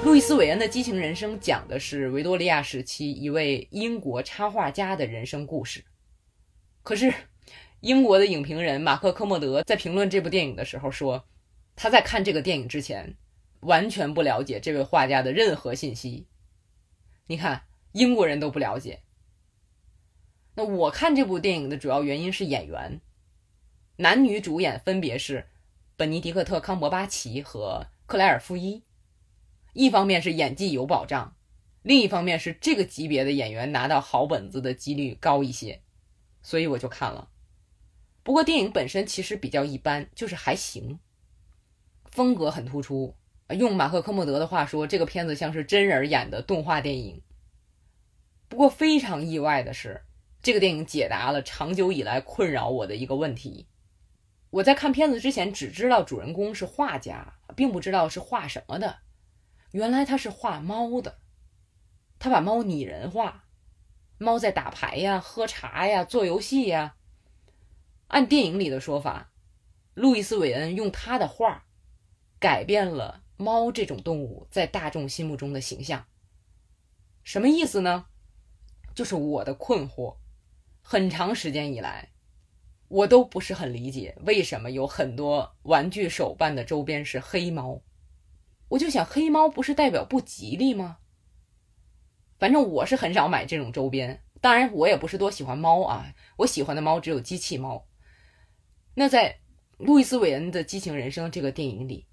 路易斯·韦恩的激情人生讲的是维多利亚时期一位英国插画家的人生故事。可是，英国的影评人马克·科莫德在评论这部电影的时候说，他在看这个电影之前，完全不了解这位画家的任何信息。你看，英国人都不了解。那我看这部电影的主要原因是演员，男女主演分别是本尼迪克特·康伯巴奇和克莱尔·富伊。一方面是演技有保障，另一方面是这个级别的演员拿到好本子的几率高一些，所以我就看了。不过电影本身其实比较一般，就是还行，风格很突出。用马克·科莫德的话说，这个片子像是真人演的动画电影。不过非常意外的是，这个电影解答了长久以来困扰我的一个问题。我在看片子之前只知道主人公是画家，并不知道是画什么的。原来他是画猫的，他把猫拟人化，猫在打牌呀、喝茶呀、做游戏呀。按电影里的说法，路易斯·韦恩用他的画改变了猫这种动物在大众心目中的形象。什么意思呢？就是我的困惑。很长时间以来，我都不是很理解为什么有很多玩具手办的周边是黑猫。我就想，黑猫不是代表不吉利吗？反正我是很少买这种周边。当然，我也不是多喜欢猫啊，我喜欢的猫只有机器猫。那在路易斯·韦恩的《激情人生》这个电影里，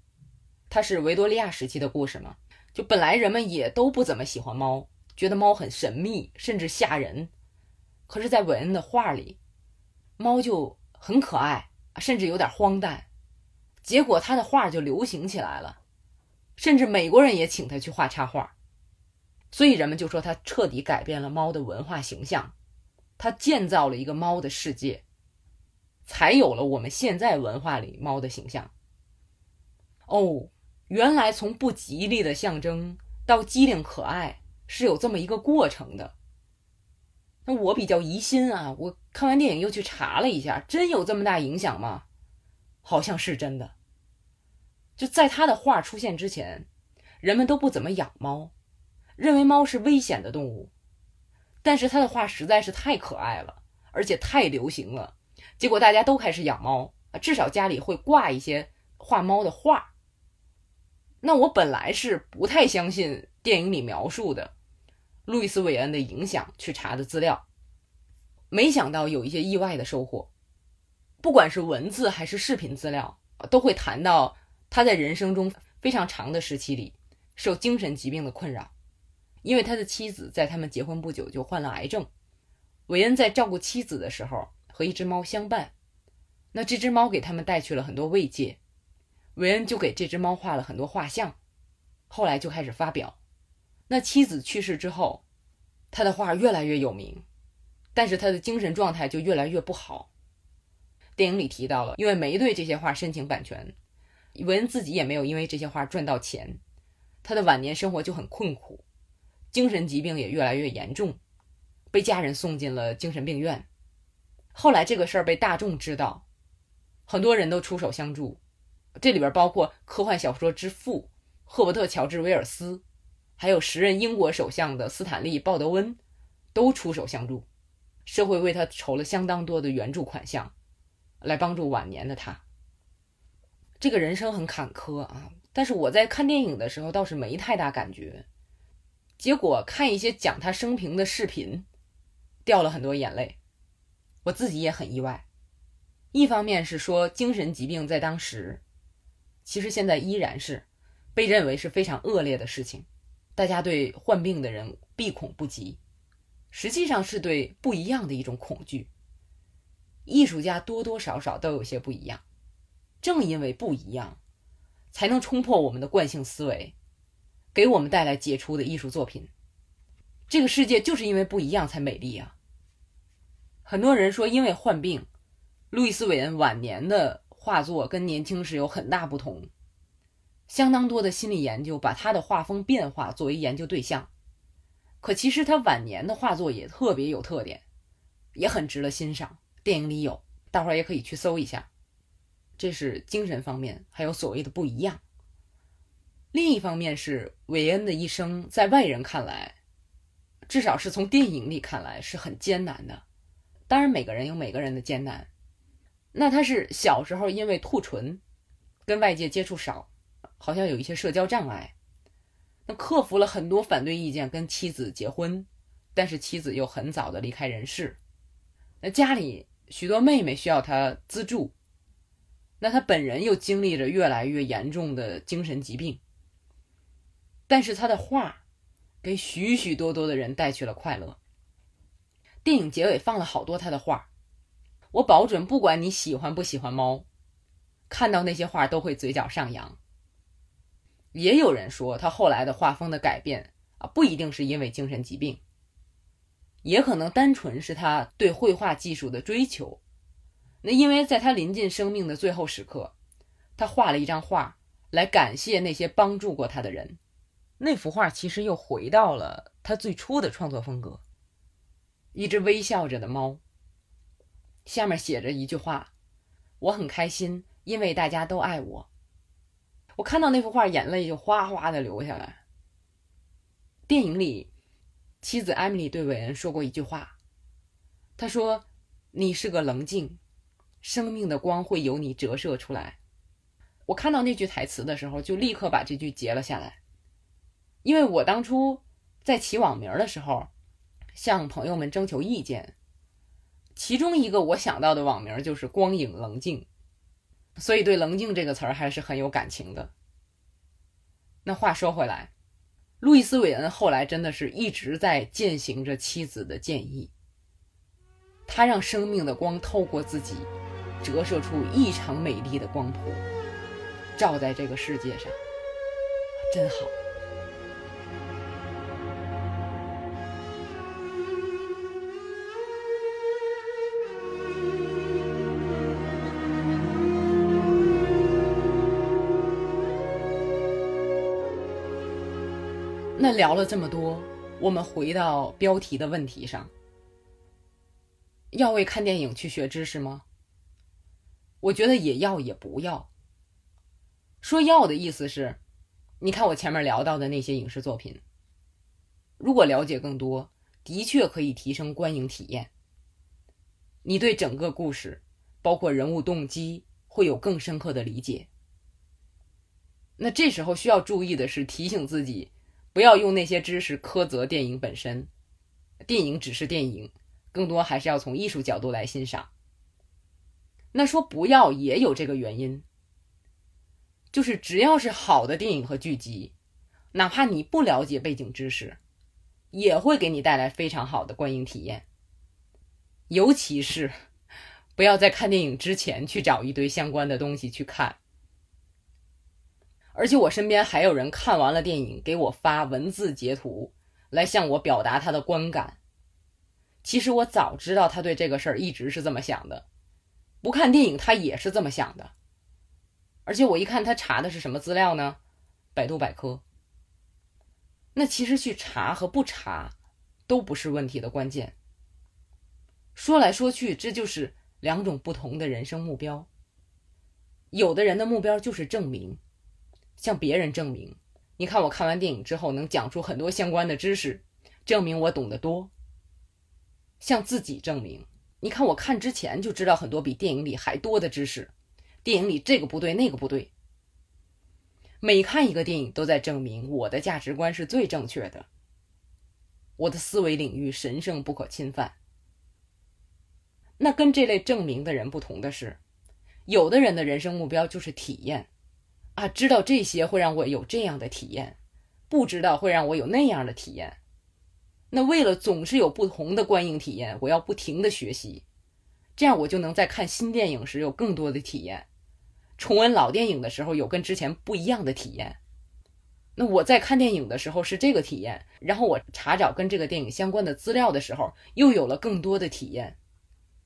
它是维多利亚时期的故事嘛？就本来人们也都不怎么喜欢猫，觉得猫很神秘，甚至吓人。可是，在韦恩的画里，猫就很可爱，甚至有点荒诞。结果，他的画就流行起来了。甚至美国人也请他去画插画，所以人们就说他彻底改变了猫的文化形象，他建造了一个猫的世界，才有了我们现在文化里猫的形象。哦，原来从不吉利的象征到机灵可爱是有这么一个过程的。那我比较疑心啊，我看完电影又去查了一下，真有这么大影响吗？好像是真的。就在他的画出现之前，人们都不怎么养猫，认为猫是危险的动物。但是他的画实在是太可爱了，而且太流行了，结果大家都开始养猫，至少家里会挂一些画猫的画。那我本来是不太相信电影里描述的路易斯·韦恩的影响，去查的资料，没想到有一些意外的收获。不管是文字还是视频资料，都会谈到。他在人生中非常长的时期里，受精神疾病的困扰，因为他的妻子在他们结婚不久就患了癌症。韦恩在照顾妻子的时候和一只猫相伴，那这只猫给他们带去了很多慰藉。韦恩就给这只猫画了很多画像，后来就开始发表。那妻子去世之后，他的画越来越有名，但是他的精神状态就越来越不好。电影里提到了，因为没对这些画申请版权。韦恩自己也没有因为这些画赚到钱，他的晚年生活就很困苦，精神疾病也越来越严重，被家人送进了精神病院。后来这个事儿被大众知道，很多人都出手相助，这里边包括科幻小说之父赫伯特·乔治·威尔斯，还有时任英国首相的斯坦利·鲍德温，都出手相助，社会为他筹了相当多的援助款项，来帮助晚年的他。这个人生很坎坷啊，但是我在看电影的时候倒是没太大感觉，结果看一些讲他生平的视频，掉了很多眼泪，我自己也很意外。一方面是说精神疾病在当时，其实现在依然是被认为是非常恶劣的事情，大家对患病的人避恐不及。实际上是对不一样的一种恐惧。艺术家多多少少都有些不一样，正因为不一样，才能冲破我们的惯性思维，给我们带来杰出的艺术作品。这个世界就是因为不一样才美丽啊！很多人说，因为患病，路易斯·韦恩晚年的画作跟年轻时有很大不同。相当多的心理研究把他的画风变化作为研究对象，可其实他晚年的画作也特别有特点，也很值得欣赏。电影里有，大伙儿也可以去搜一下。这是精神方面，还有所谓的不一样。另一方面是韦恩的一生，在外人看来，至少是从电影里看来是很艰难的。当然，每个人有每个人的艰难。那他是小时候因为兔唇，跟外界接触少，好像有一些社交障碍。那克服了很多反对意见，跟妻子结婚，但是妻子又很早的离开人世。那家里。许多妹妹需要他资助，那他本人又经历着越来越严重的精神疾病。但是他的画，给许许多多的人带去了快乐。电影结尾放了好多他的画，我保准，不管你喜欢不喜欢猫，看到那些画都会嘴角上扬。也有人说，他后来的画风的改变啊，不一定是因为精神疾病。也可能单纯是他对绘画技术的追求。那因为在他临近生命的最后时刻，他画了一张画来感谢那些帮助过他的人。那幅画其实又回到了他最初的创作风格，一只微笑着的猫。下面写着一句话：“我很开心，因为大家都爱我。”我看到那幅画，眼泪就哗哗的流下来。电影里。妻子艾米丽对韦恩说过一句话：“她说，你是个棱镜，生命的光会由你折射出来。”我看到那句台词的时候，就立刻把这句截了下来，因为我当初在起网名的时候，向朋友们征求意见，其中一个我想到的网名就是“光影棱镜”，所以对“棱镜”这个词儿还是很有感情的。那话说回来。路易斯·韦恩后来真的是一直在践行着妻子的建议，他让生命的光透过自己，折射出异常美丽的光谱，照在这个世界上，真好。那聊了这么多，我们回到标题的问题上：要为看电影去学知识吗？我觉得也要也不要。说要的意思是，你看我前面聊到的那些影视作品，如果了解更多，的确可以提升观影体验。你对整个故事，包括人物动机，会有更深刻的理解。那这时候需要注意的是，提醒自己。不要用那些知识苛责电影本身，电影只是电影，更多还是要从艺术角度来欣赏。那说不要也有这个原因，就是只要是好的电影和剧集，哪怕你不了解背景知识，也会给你带来非常好的观影体验。尤其是不要在看电影之前去找一堆相关的东西去看。而且我身边还有人看完了电影，给我发文字截图，来向我表达他的观感。其实我早知道他对这个事儿一直是这么想的，不看电影他也是这么想的。而且我一看他查的是什么资料呢？百度百科。那其实去查和不查，都不是问题的关键。说来说去，这就是两种不同的人生目标。有的人的目标就是证明。向别人证明，你看我看完电影之后能讲出很多相关的知识，证明我懂得多。向自己证明，你看我看之前就知道很多比电影里还多的知识，电影里这个不对那个不对。每看一个电影都在证明我的价值观是最正确的，我的思维领域神圣不可侵犯。那跟这类证明的人不同的是，有的人的人生目标就是体验。啊，知道这些会让我有这样的体验，不知道会让我有那样的体验。那为了总是有不同的观影体验，我要不停的学习，这样我就能在看新电影时有更多的体验，重温老电影的时候有跟之前不一样的体验。那我在看电影的时候是这个体验，然后我查找跟这个电影相关的资料的时候，又有了更多的体验。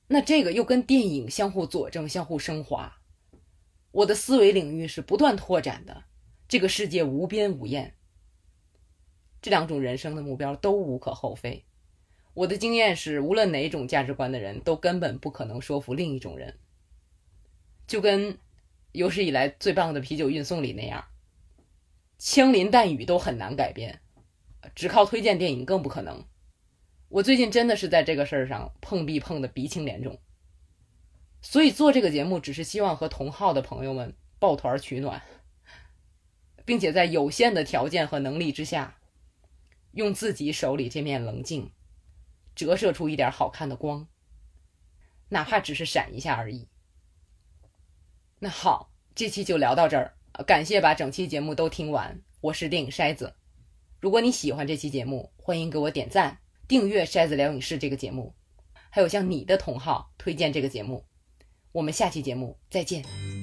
那这个又跟电影相互佐证、相互升华，我的思维领域是不断拓展的，这个世界无边无厌。这两种人生的目标都无可厚非。我的经验是，无论哪种价值观的人都根本不可能说服另一种人，就跟有史以来最棒的啤酒运送里那样，枪林弹雨都很难改变，只靠推荐电影更不可能。我最近真的是在这个事儿上碰壁碰的鼻青脸肿，所以做这个节目只是希望和同号的朋友们抱团取暖，并且在有限的条件和能力之下，用自己手里这面棱镜，折射出一点好看的光，哪怕只是闪一下而已。那好，这期就聊到这儿，感谢把整期节目都听完，我是电影筛子。如果你喜欢这期节目，欢迎给我点赞。订阅《筛子聊影视》这个节目，还有向你的同好推荐这个节目。我们下期节目再见。